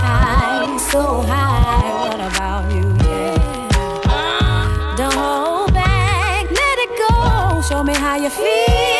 high, so high. What about you, yeah? Don't hold back, let it go. Show me how you feel,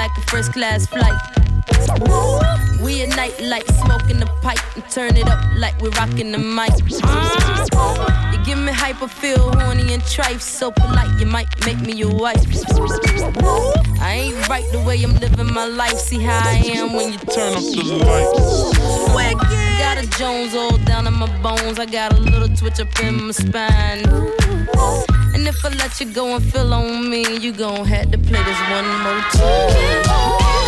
like a first class flight. We ignite like smoking the pipe and turn it up like we're rocking the mic. You give me hyper, feel horny and tripe, so polite you might make me your wife. I ain't right the way I'm living my life. See how I am when you turn up the lights. Got a Jones all down in my bones. I got a little twitch up in my spine. And if I let you go and feel on me, you gon' have to play this one more time.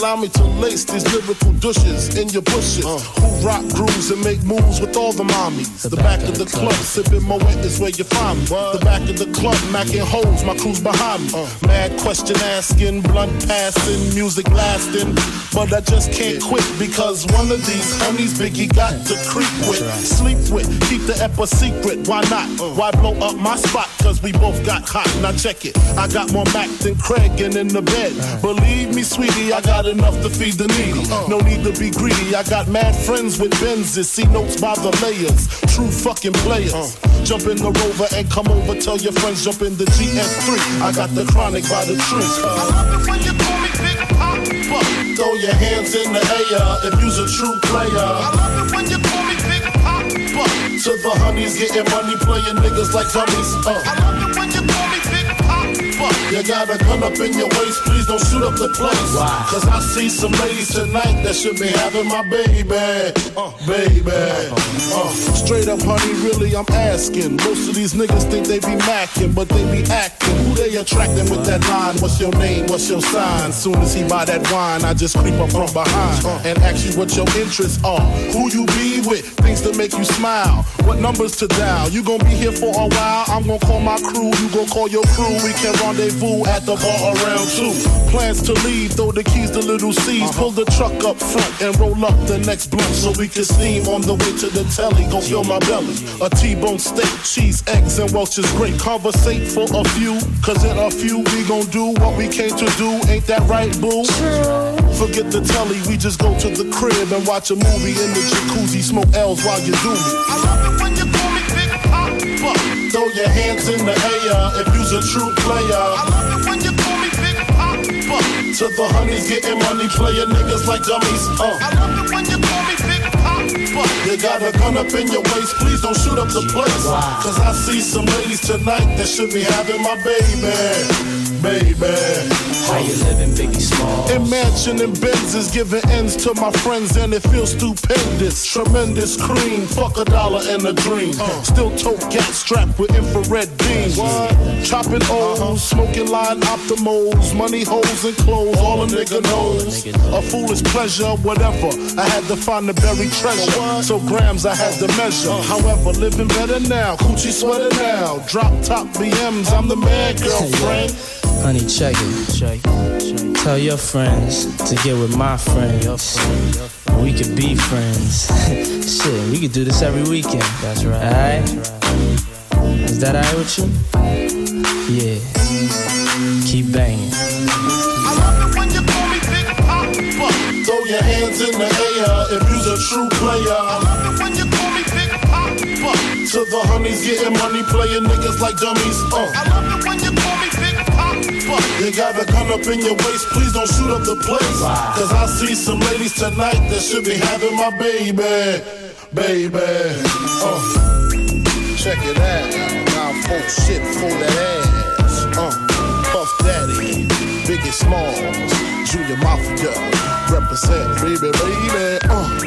Allow me to lace these lyrical douches in your bushes. Uh. Who rock grooves and make moves with all the mommies. The, back, of the club, sipping Moet is where you find me. The back of the club, macking holes, my crew's behind me. Uh. Mad question asking, blunt passing, music lasting. But I just can't quit because one of these honeys Biggie got to creep with, sleep with, keep the ep a secret. Why not? Uh. Why blow up my spot? We both got hot. Now check it. I got more Mac than Craig and in the bed. Believe me, sweetie, I got enough to feed the needy. No need to be greedy. I got mad friends with Benzes. See notes by the layers. True fucking players. Jump in the rover and come over. Tell your friends jump in the GS3. I got the chronic by the tree. Throw your hands in the air if you's a true player. I love it when you call me. To the honeys getting money, playing niggas like dummies. Uh. I love it when you call me Big Poppa. You got a gun up in your waist, please don't shoot up the place. Cause I see some ladies tonight that should be having my baby. Uh, baby. Uh, straight up, honey, really, I'm asking. Most of these niggas think they be macking, but they be acting. Who they attracting with that line? What's your name? What's your sign? Soon as he buy that wine, I just creep up from behind and ask you what your interests are. Who you be with? Things to make you smile. What numbers to dial? You gon' be here for a while. I'm gon' call my crew. You gon' call your crew. We can rendezvous at the bar around two. Plans to leave, throw the keys to Lil' Cease. Uh-huh. Pull the truck up front and roll up the next blunt so we can steam on the way to the telly. Gon' fill my belly. A T-bone steak, cheese, eggs, and Welch's grape. Conversate for a few, cause in a few we gon' do what we came to do. Ain't that right, boo? Forget the telly, we just go to the crib and watch a movie in the jacuzzi. Smoke L's while you do me. I love it when you call me Big Poppa. Throw your hands in the air if you's a true player. I love it when you call me Big Poppa. To the honeys getting money, playing niggas like dummies. Uh. I love it when you call me Papa. You got a gun up in your waist, please don't shoot up the place. Cause I see some ladies tonight that should be having my baby baby. How you living, Biggie Small? In mansion and Benzes, giving ends to my friends, and it feels stupendous. Tremendous cream, fuck a dollar and a dream. Uh. Still tote gas strapped with infrared beams. What? Chopping O's, uh-huh. smoking Lime Optimos, money holes and clothes, all a nigga knows. A foolish pleasure, whatever. I had to find the buried treasure, so grams I had to measure. Uh. However, living better now, coochie sweater now. Drop top BMs, I'm the man, girlfriend. Honey, check it. Check, check. Tell your friends to get with my friends. We could be friends. Shit, we could do this every weekend. That's right. Alright? Is that alright with you? Yeah. Keep banging. I love it when you call me Big Poppa. Throw your hands in the air if you's a true player. I love it when you call me Big Poppa. To the honeys getting money, playing niggas like dummies. Uh. I love it when you call me Big you got a gun up in your waist, please don't shoot up the place. Cause I see some ladies tonight that should be having my baby, baby. Uh, check it out, now full shit for that ass. Uh, Puff Daddy, Biggie Smalls, Junior Mafia, represent, baby, baby. Uh.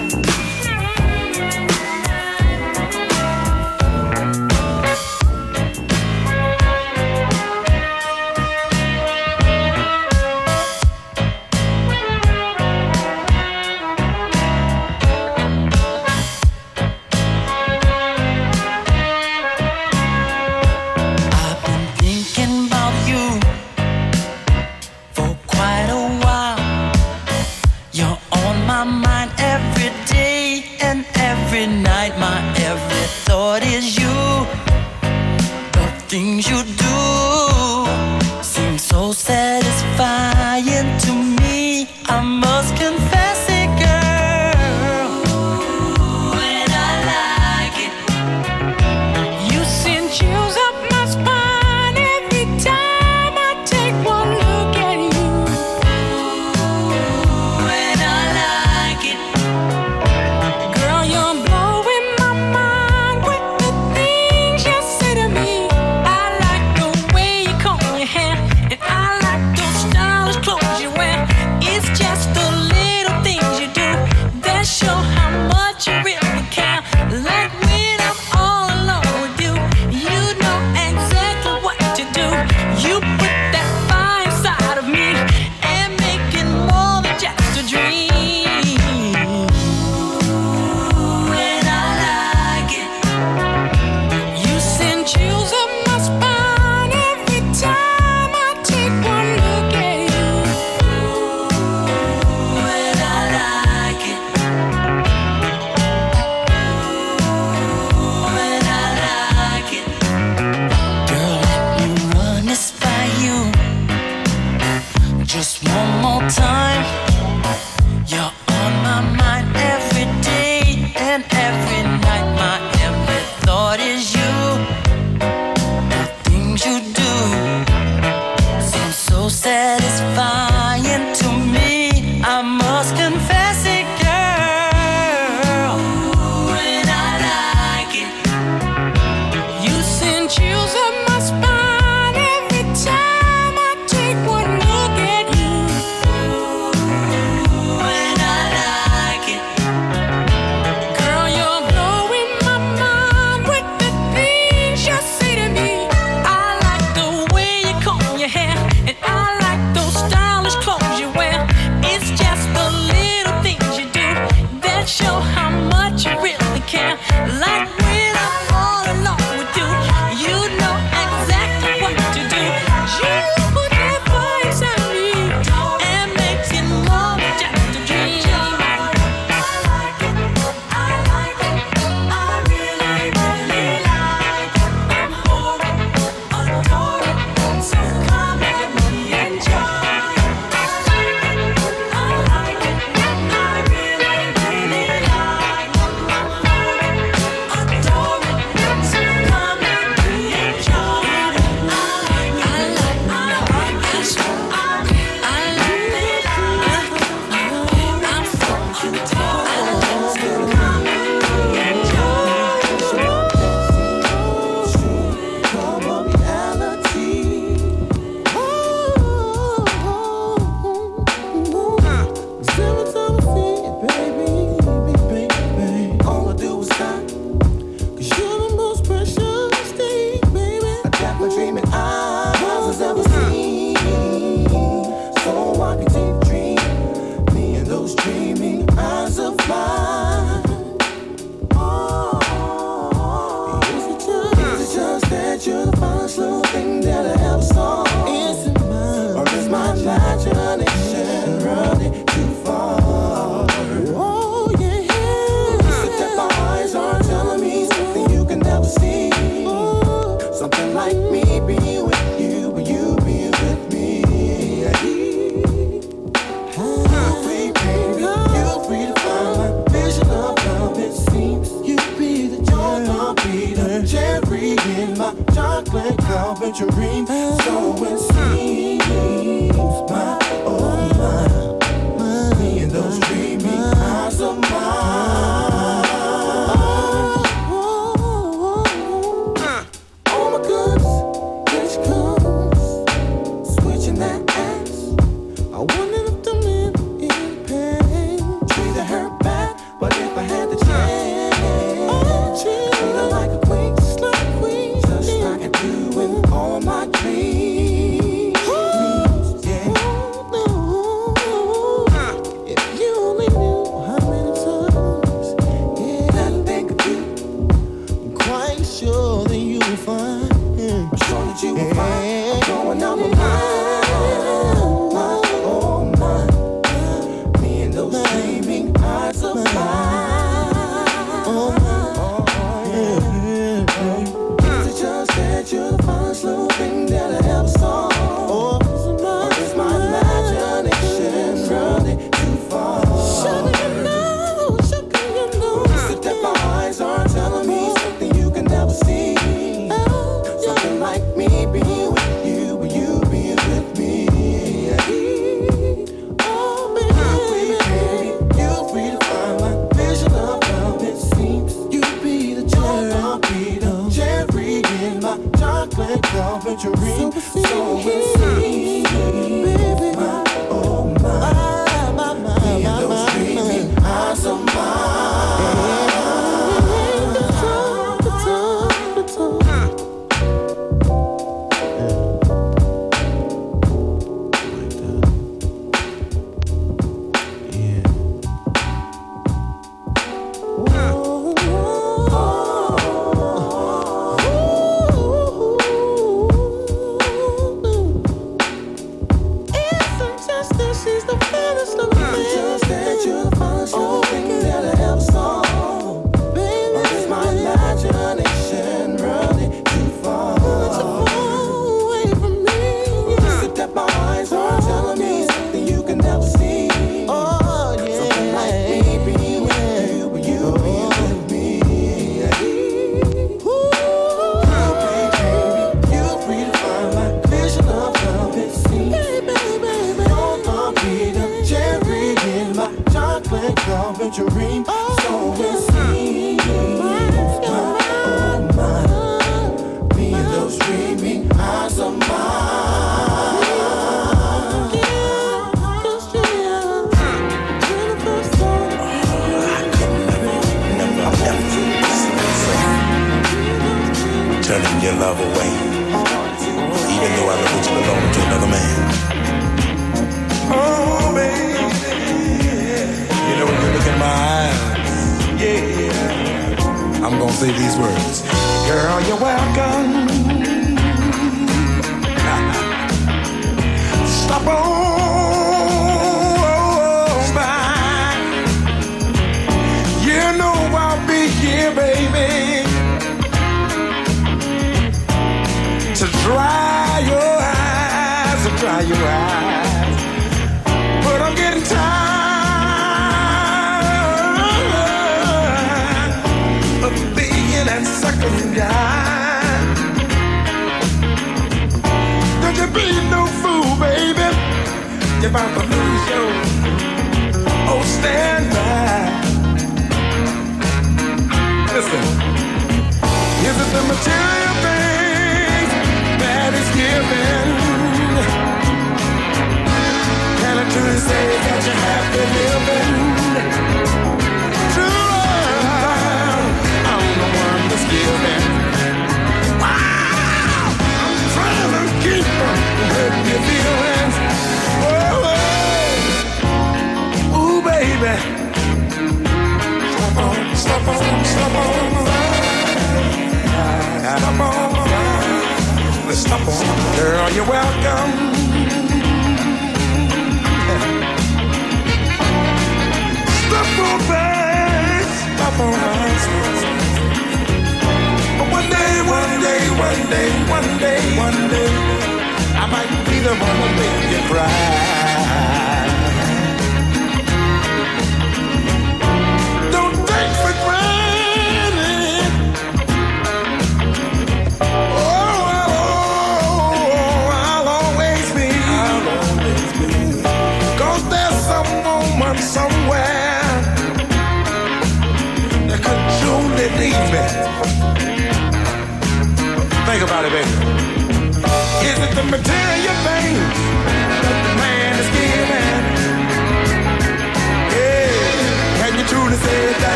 things you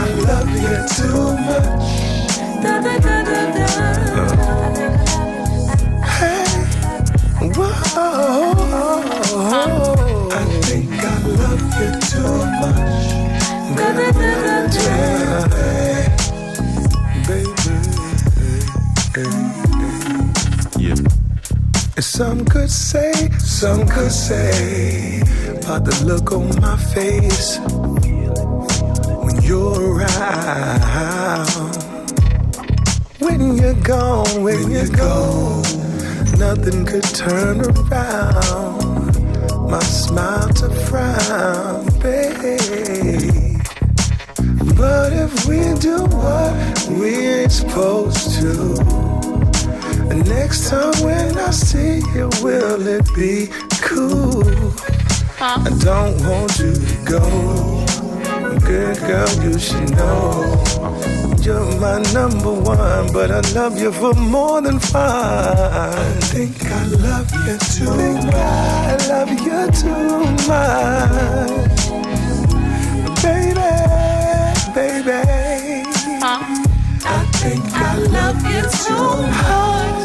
I love you too much. Hey, whoa. I think I love you too much. Baby. And Some could say, some could say, about the look on my face you're around. When you're gone, when, you're gone, nothing could turn around my smile to frown, babe. But if we do what we ain't supposed to, next time when I see you, will it be cool? I don't want you to go. Good girl, you should know. You're my number one, but I love you for more than fun. I think I love you too much. I love you too much. Baby, baby. I think I love you too much.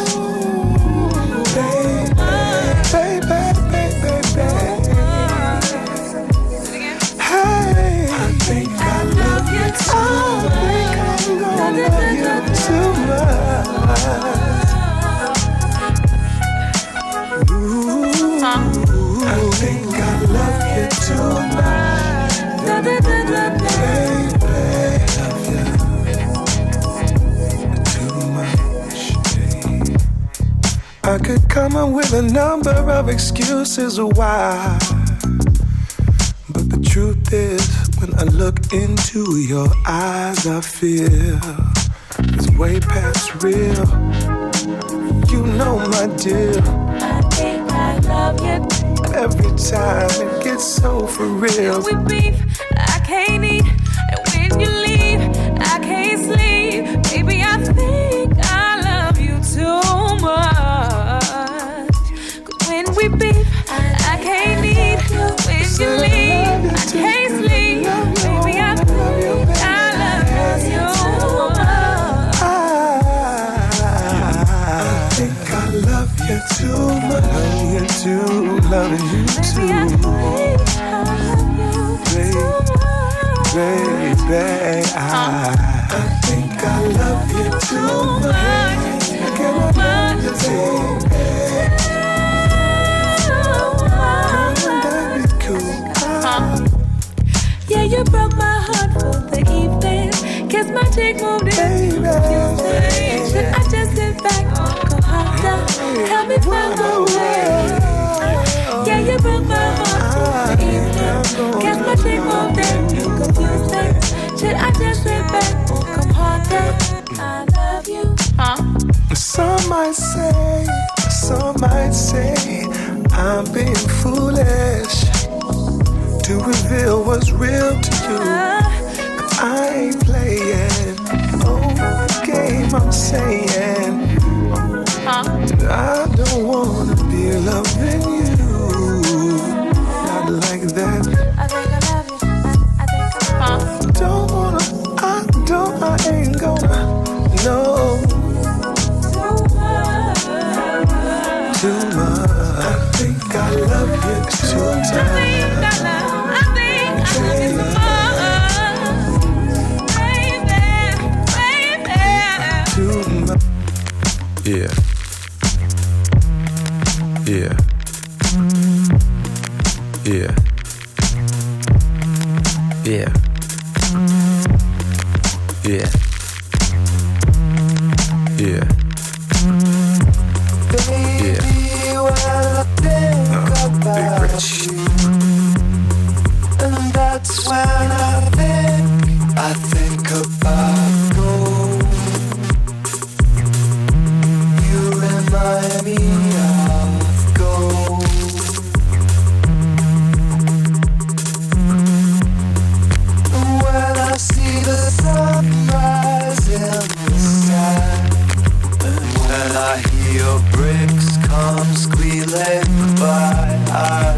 A number of excuses are why. But the truth is, when I look into your eyes, I feel it's way past real. You know, my dear, I love you. every time it gets so for real. We beef, I can't eat, loving you too. Baby, baby, I, I think I love you too much. I can't love you too Yeah, you broke my heart for the evening. Kiss my cheek, moved it. Baby, Should I just sit back, go harder? Help me find my way. Guess my. Should I just back or come? I love you. Huh? Some might say, some might say, I'm being foolish to reveal what's real to you. Uh-huh. I ain't playing. no game I'm saying. Huh? I don't wanna be loving you. be led by. I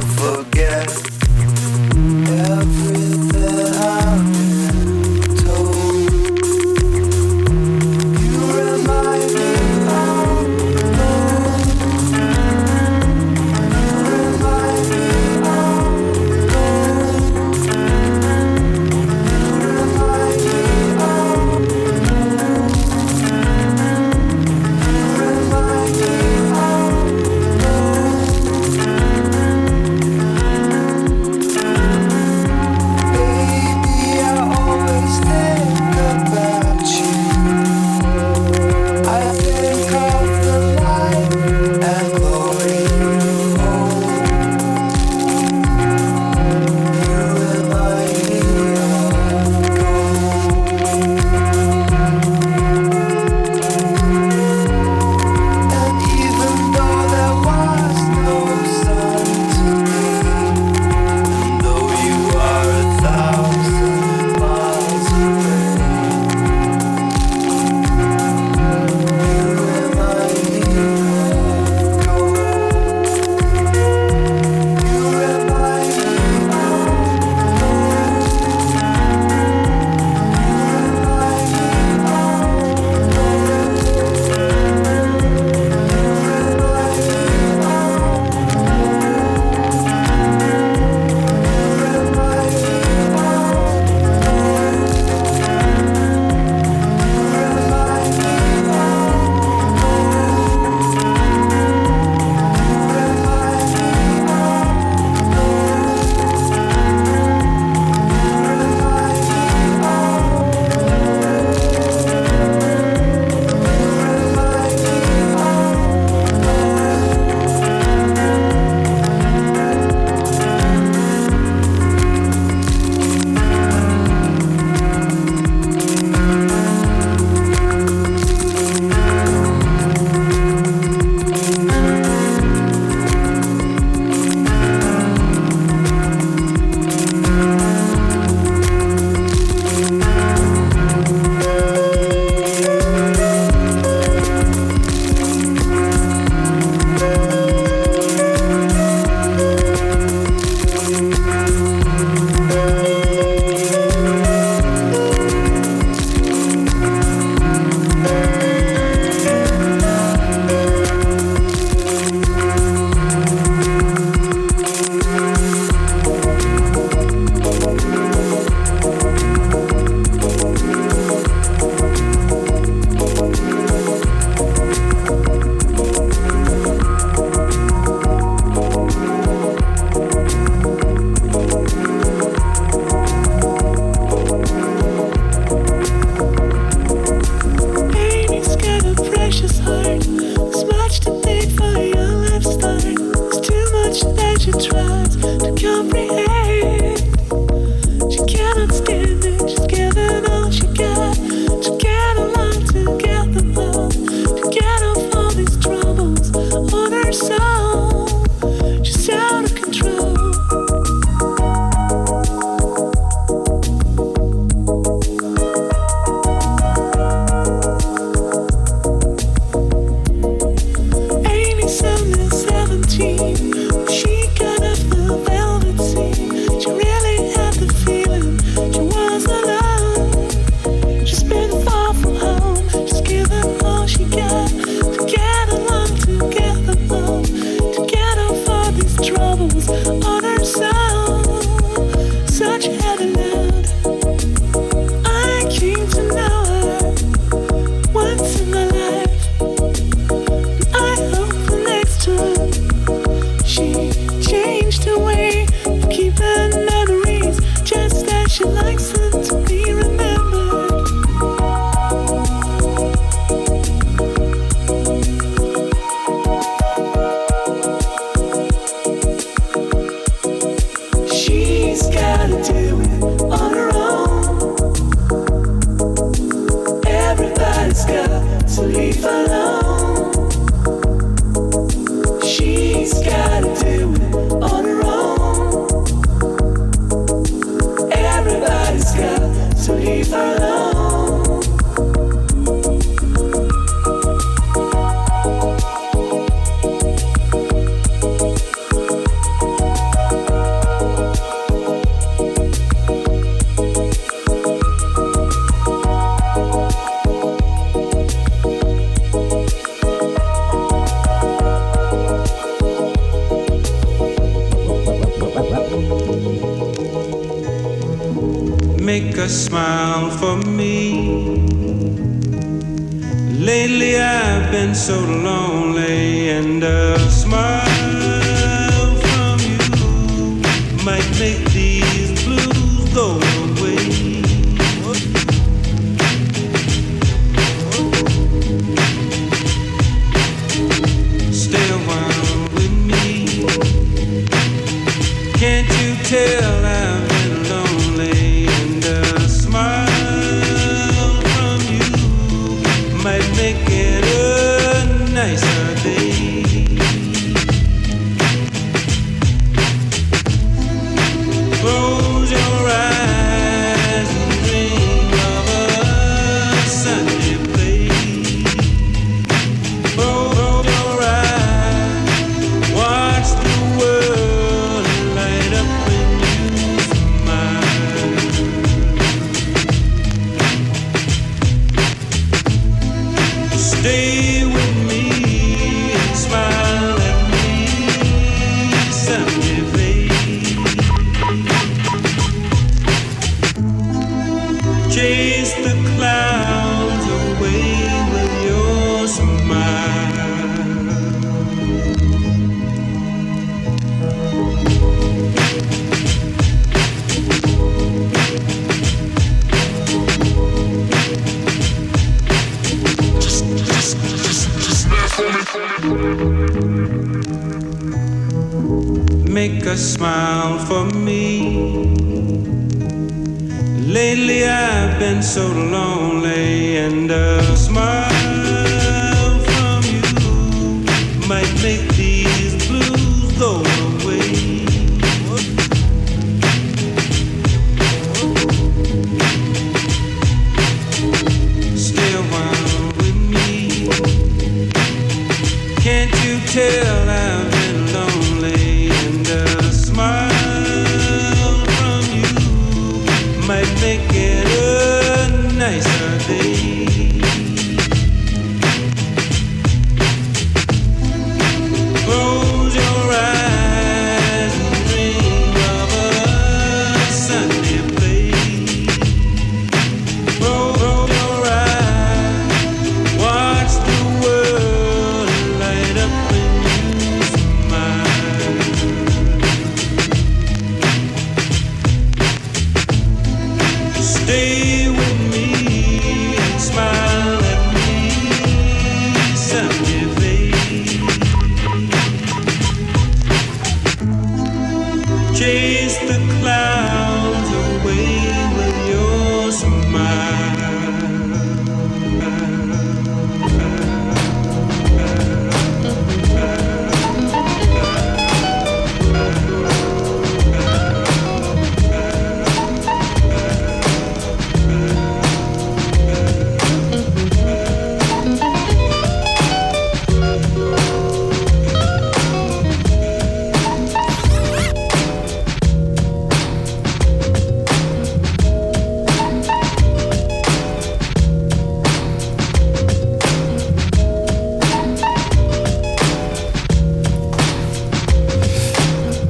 you try. Leave so lonely,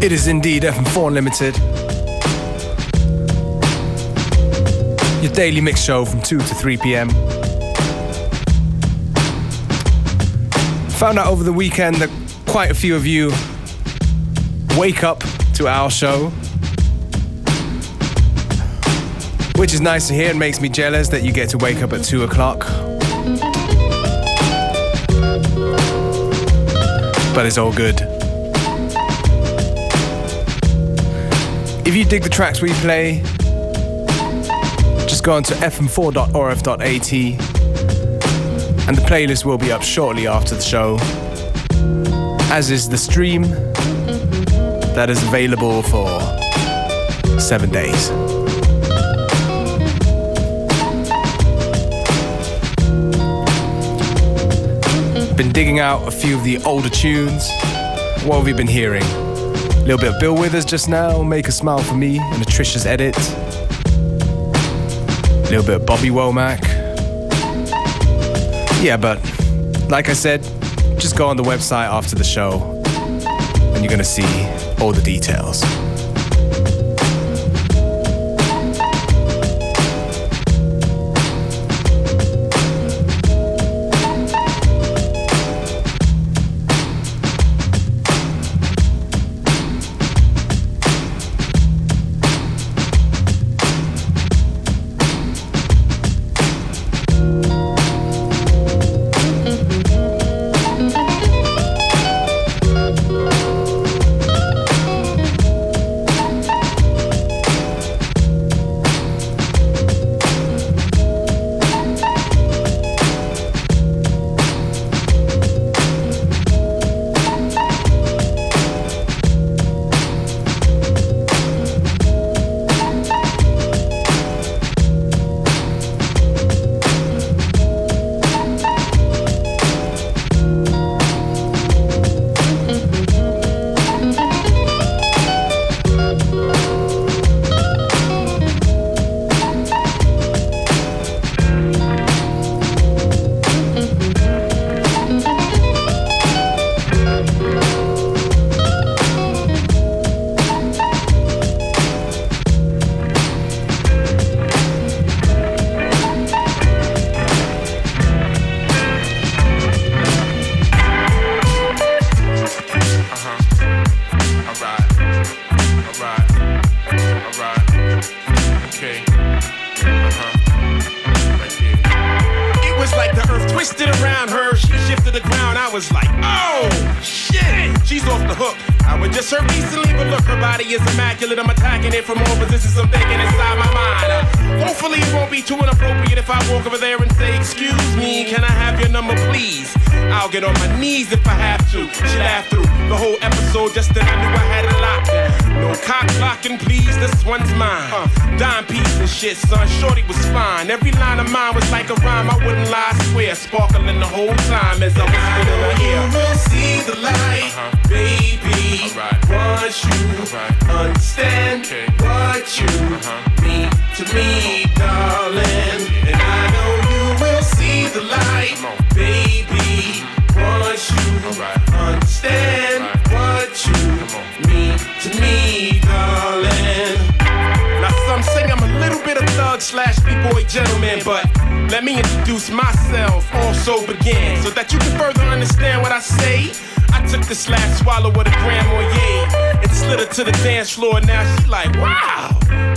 It is indeed FM4 Unlimited. Your daily mix show from 2 to 3 p.m. Found out over the weekend that quite a few of you wake up to our show. Which is nice to hear and makes me jealous that you get to wake up at 2 o'clock. But it's all good. Dig the tracks we play, just go on to fm4.orf.at and the playlist will be up shortly after the show, as is the stream that is available for seven days. Been digging out a few of the older tunes. What have we been hearing? Little bit of Bill Withers just now, Make a Smile for Me, and Atricia's edit. A little bit of Bobby Womack. Yeah, but like I said, just go on the website after the show and you're gonna see all the details. Swallow with a Grand Marnier and slid her to the dance floor. Now she like, wow,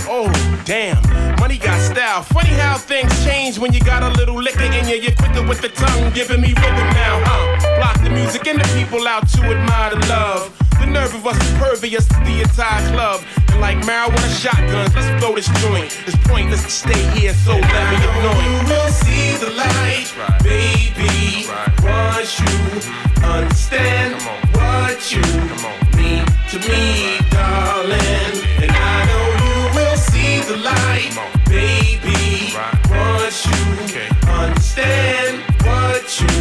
oh damn, money got style. Funny how things change when you got a little liquor in you. You're quicker with the tongue, giving me rhythm now, huh? Block the music and the people out to admire the love. The nerve of us is pervious to the entire club. And like marijuana shotguns, let's blow this joint. It's pointless to stay here, so let me annoy you. will see the light, right. baby. right. Once you understand what you mean to me, darling. And I know you will see the light, baby. Once you understand what you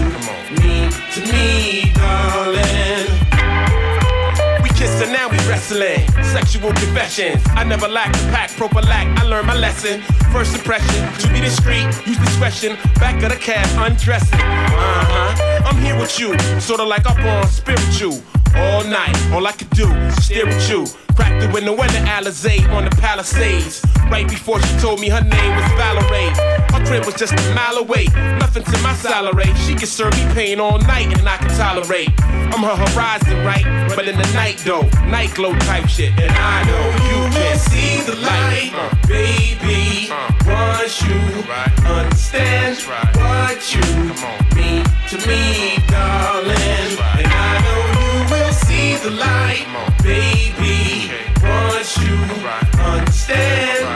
mean to me, wrestling. Sexual confessions. I never lack the pack, prophylact. I learned my lesson. First impression, to be discreet, use discretion. Back of the cab, undressing. Uh huh. I'm here with you, sorta like up on spiritual. All night. All I could do was stare at you. Crack the window when the Alizé on the Palisades. Right before she told me her name was Valerie. Her crib was just a mile away. Nothing to my salary. She can serve me pain all night and I can tolerate. I'm her horizon, right? But in the night though, night glow type shit. And I know you can see the light, baby. Once you understand what you mean to me, darling. The light, baby. Once you understand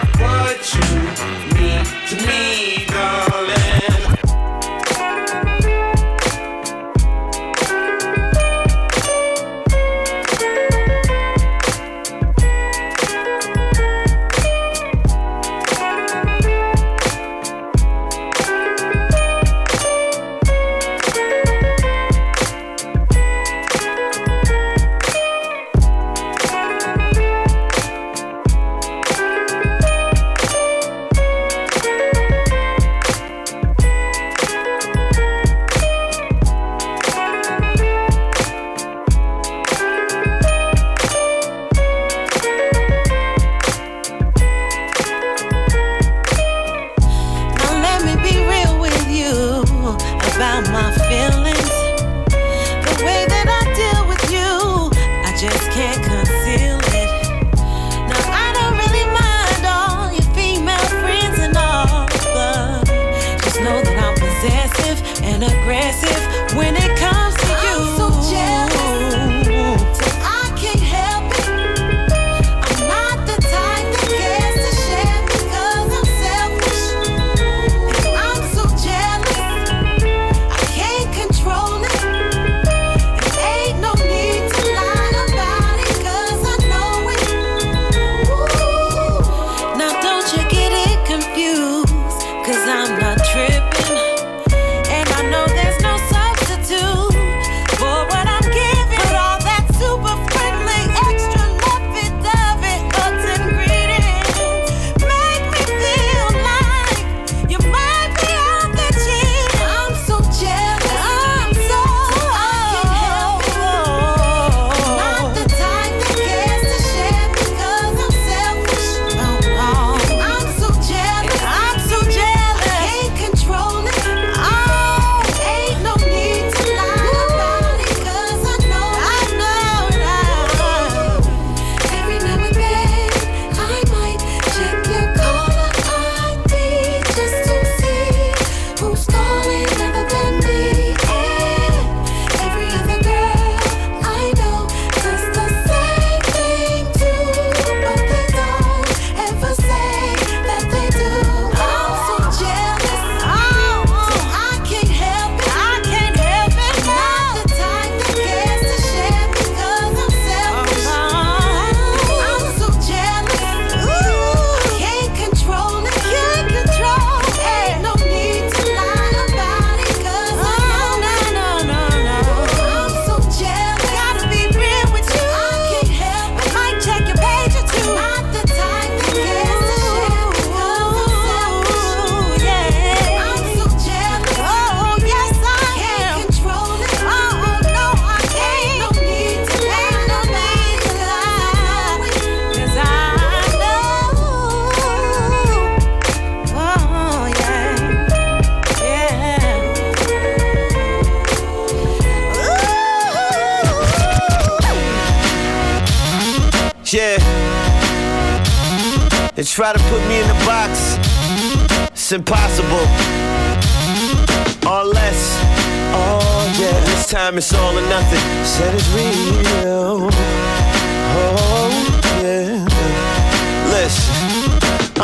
try to put me in a box. It's impossible. Or less. Oh yeah. This time it's all or nothing. Said it's real. Oh yeah.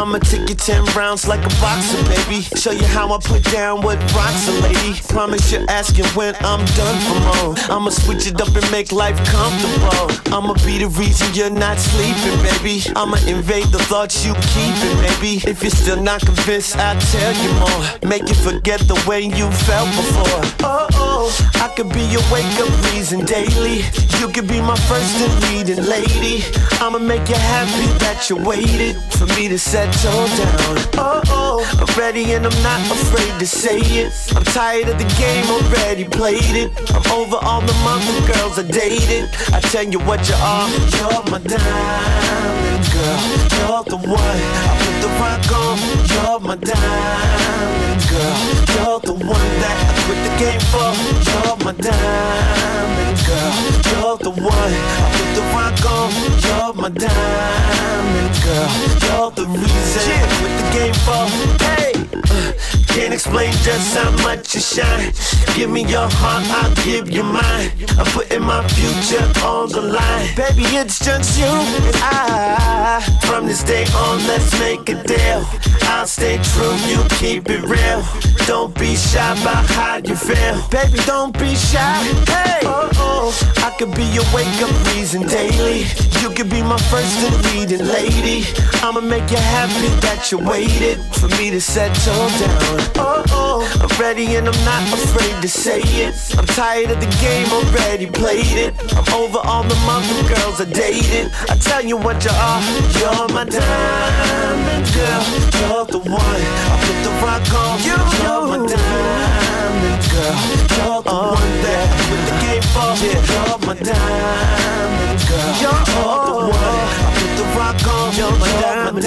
I'ma take you 10 rounds like a boxer, baby. Show you how I put down what rocks a lady. Promise you're asking when I'm done for more. I'ma switch it up and make life comfortable. I'ma be the reason you're not sleeping, baby. I'ma invade the thoughts you keeping, baby. If you're still not convinced, I'll tell you more. Make you forget the way you felt before. Oh, I could be your wake up reason daily. You could be my first and leading lady. I'ma make you happy that you waited for me to settle down. Oh, oh, I'm ready and I'm not afraid to say it. I'm tired of the game, already played it. I'm over all the mother girls I dated. I tell you what you are, you're my diamond girl. You're the one I put the rock on. You're my diamond girl. You're the one that I quit the game for. You're my diamond girl. You're the one I put the rock on. You're my diamond girl. You're the reason I quit the game for. Hey, uh, can't explain just how much you shine. Give me your heart, I'll give you mine. I'm putting my future on the line. Baby, it's just you and I. From this day on, let's make a deal. I'll stay true, you keep it real. Don't be shy about how you feel. Baby, don't be shy. Hey, oh, oh. I could be your wake up reason daily. You could be my first and leading lady. I'ma make you happy that you waited for me to settle down. Oh, oh. I'm ready and I'm not afraid to say it. I'm tired of the game, already played it. I'm over all the mother girls I dated. I tell you what you are, you're my diamond girl. You're the one I put the rock on. You're my diamond girl. You're the oh, one that put the game for. You're my diamond girl. You're the one I put the rock on. You're my diamond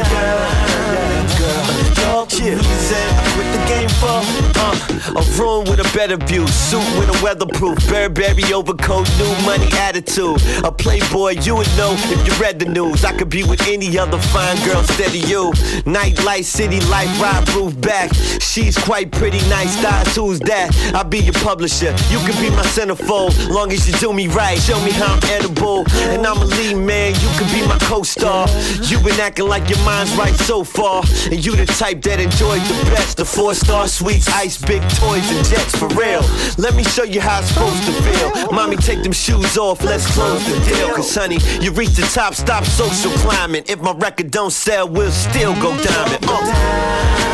girl. Reason I quit the game for. Uh, a room with a better view, suit with a weatherproof, Burberry overcoat, new money attitude. A playboy, you would know if you read the news. I could be with any other fine girl instead of you. Nightlight, city life, ride roof back. She's quite pretty, nice thighs. Who's that? I'll be your publisher. You can be my centerfold, long as you do me right. Show me how I'm edible, and I'm a lead man. You can be my co-star. you've been acting like your mind's right so far, and you the type that enjoys the best. The four-star suites, ice, big toys, and jets for real. Let me show you how it's supposed to feel. Mommy, take them shoes off, let's close the deal. Cause honey, you reach the top, stop social climbing. If my record don't sell, we'll still go diamond. Uh.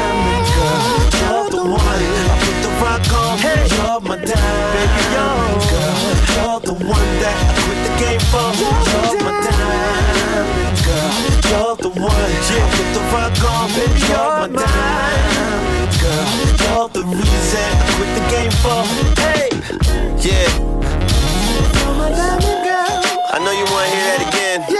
You're the one I put the rock on. hey. You're my diamond girl. You're the one that I quit the game for. You're my diamond girl. You're the one I put the rock on. Quit the game for. Hey, yeah. I know you wanna hear that again.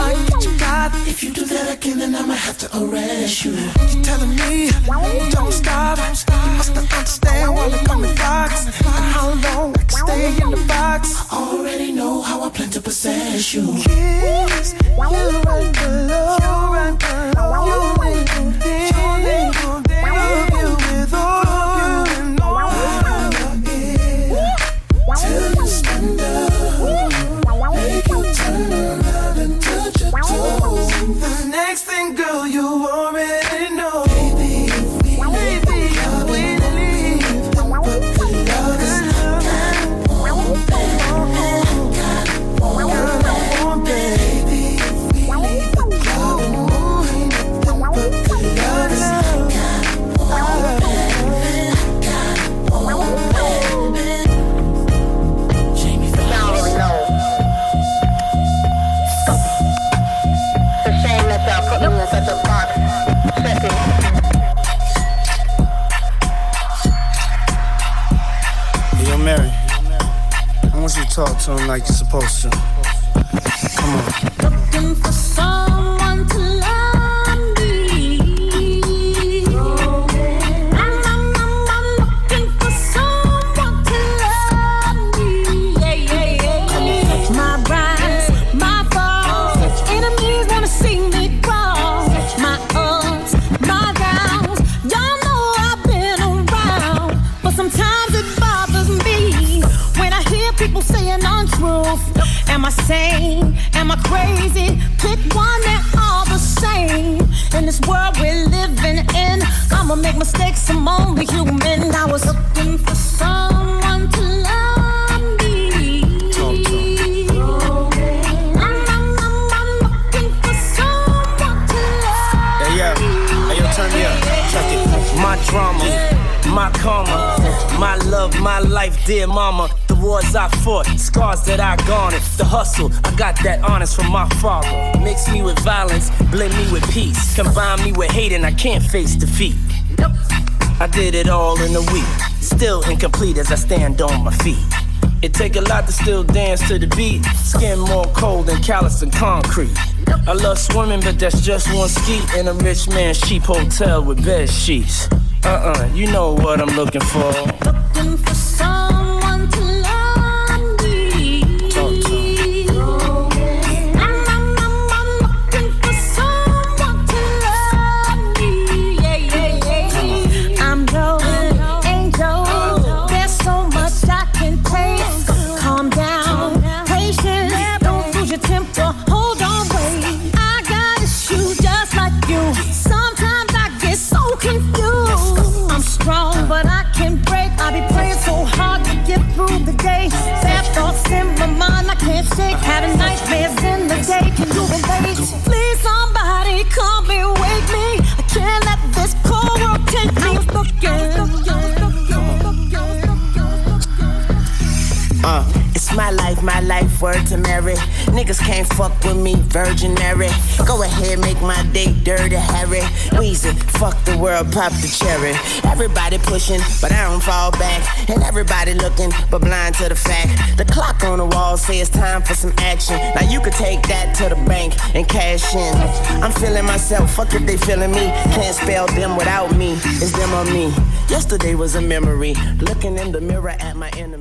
Girl, you got. If you do that again, then I'ma have to arrest you. You're telling me, don't stop. You must understand why they call me Fox. And how long I stay in the box. Already know how I plan to possess you. Kiss, you right below. You right below. You ain't gon' dance. You ain't gon' dance. Can't face defeat. I did it all in a week, still incomplete as I stand on my feet. It take a lot to still dance to the beat. Skin more cold than callous and concrete. I love swimming, but that's just one ski in a rich man's cheap hotel with bed sheets. Uh-uh, you know what I'm looking for. Looking my life, my life, word to Mary. Niggas can't fuck with me, Virgin Mary. Go ahead, make my day dirty, Harry. Weezy, fuck the world, pop the cherry. Everybody pushing, but I don't fall back. And everybody looking, but blind to the fact. The clock on the wall says it's time for some action. Now you could take that to the bank and cash in. I'm feeling myself, fuck if they feeling me. Can't spell them without me. It's them or me. Yesterday was a memory. Looking in the mirror at my enemy.